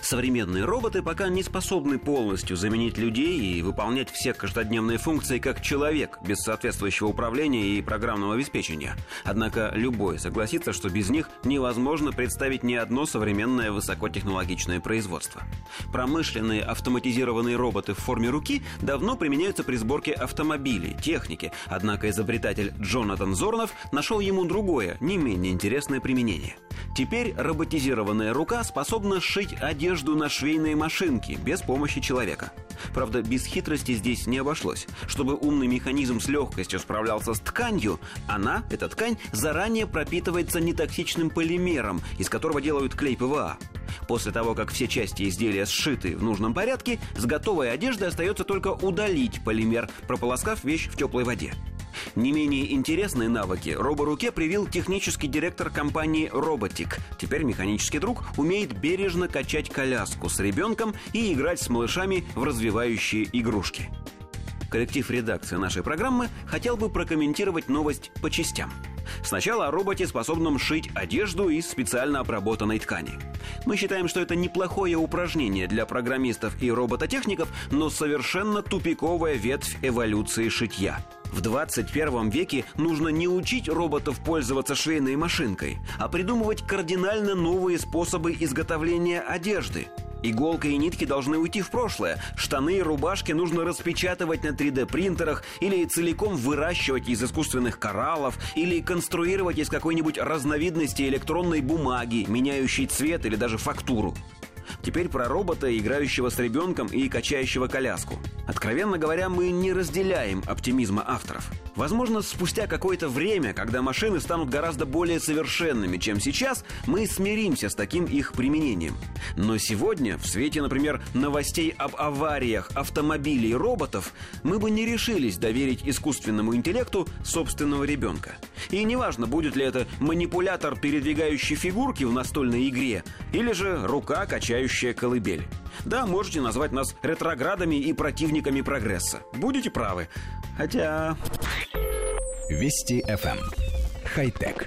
Современные роботы пока не способны полностью заменить людей и выполнять все каждодневные функции как человек, без соответствующего управления и программного обеспечения. Однако любой согласится, что без них невозможно представить ни одно современное высокотехнологичное производство. Промышленные автоматизированные роботы в форме руки давно применяются при сборке автомобилей, техники, однако изобретатель Джонатан Зорнов нашел ему другое, не менее интересное применение. Теперь роботизированная рука способна сшить одежду на швейные машинки без помощи человека. Правда, без хитрости здесь не обошлось. Чтобы умный механизм с легкостью справлялся с тканью, она, эта ткань, заранее пропитывается нетоксичным полимером, из которого делают клей ПВА. После того, как все части изделия сшиты в нужном порядке, с готовой одежды остается только удалить полимер, прополоскав вещь в теплой воде. Не менее интересные навыки роборуке привил технический директор компании Robotic. Теперь механический друг умеет бережно качать коляску с ребенком и играть с малышами в развивающие игрушки. Коллектив редакции нашей программы хотел бы прокомментировать новость по частям. Сначала о роботе, способном шить одежду из специально обработанной ткани. Мы считаем, что это неплохое упражнение для программистов и робототехников, но совершенно тупиковая ветвь эволюции шитья – в 21 веке нужно не учить роботов пользоваться швейной машинкой, а придумывать кардинально новые способы изготовления одежды. Иголка и нитки должны уйти в прошлое. Штаны и рубашки нужно распечатывать на 3D-принтерах или целиком выращивать из искусственных кораллов или конструировать из какой-нибудь разновидности электронной бумаги, меняющей цвет или даже фактуру. Теперь про робота, играющего с ребенком и качающего коляску. Откровенно говоря, мы не разделяем оптимизма авторов. Возможно, спустя какое-то время, когда машины станут гораздо более совершенными, чем сейчас, мы смиримся с таким их применением. Но сегодня, в свете, например, новостей об авариях автомобилей и роботов, мы бы не решились доверить искусственному интеллекту собственного ребенка. И неважно, будет ли это манипулятор, передвигающий фигурки в настольной игре, или же рука, качающая колыбель. Да, можете назвать нас ретроградами и противниками прогресса. Будете правы. Хотя... Вести FM. Эм. Хай-тек.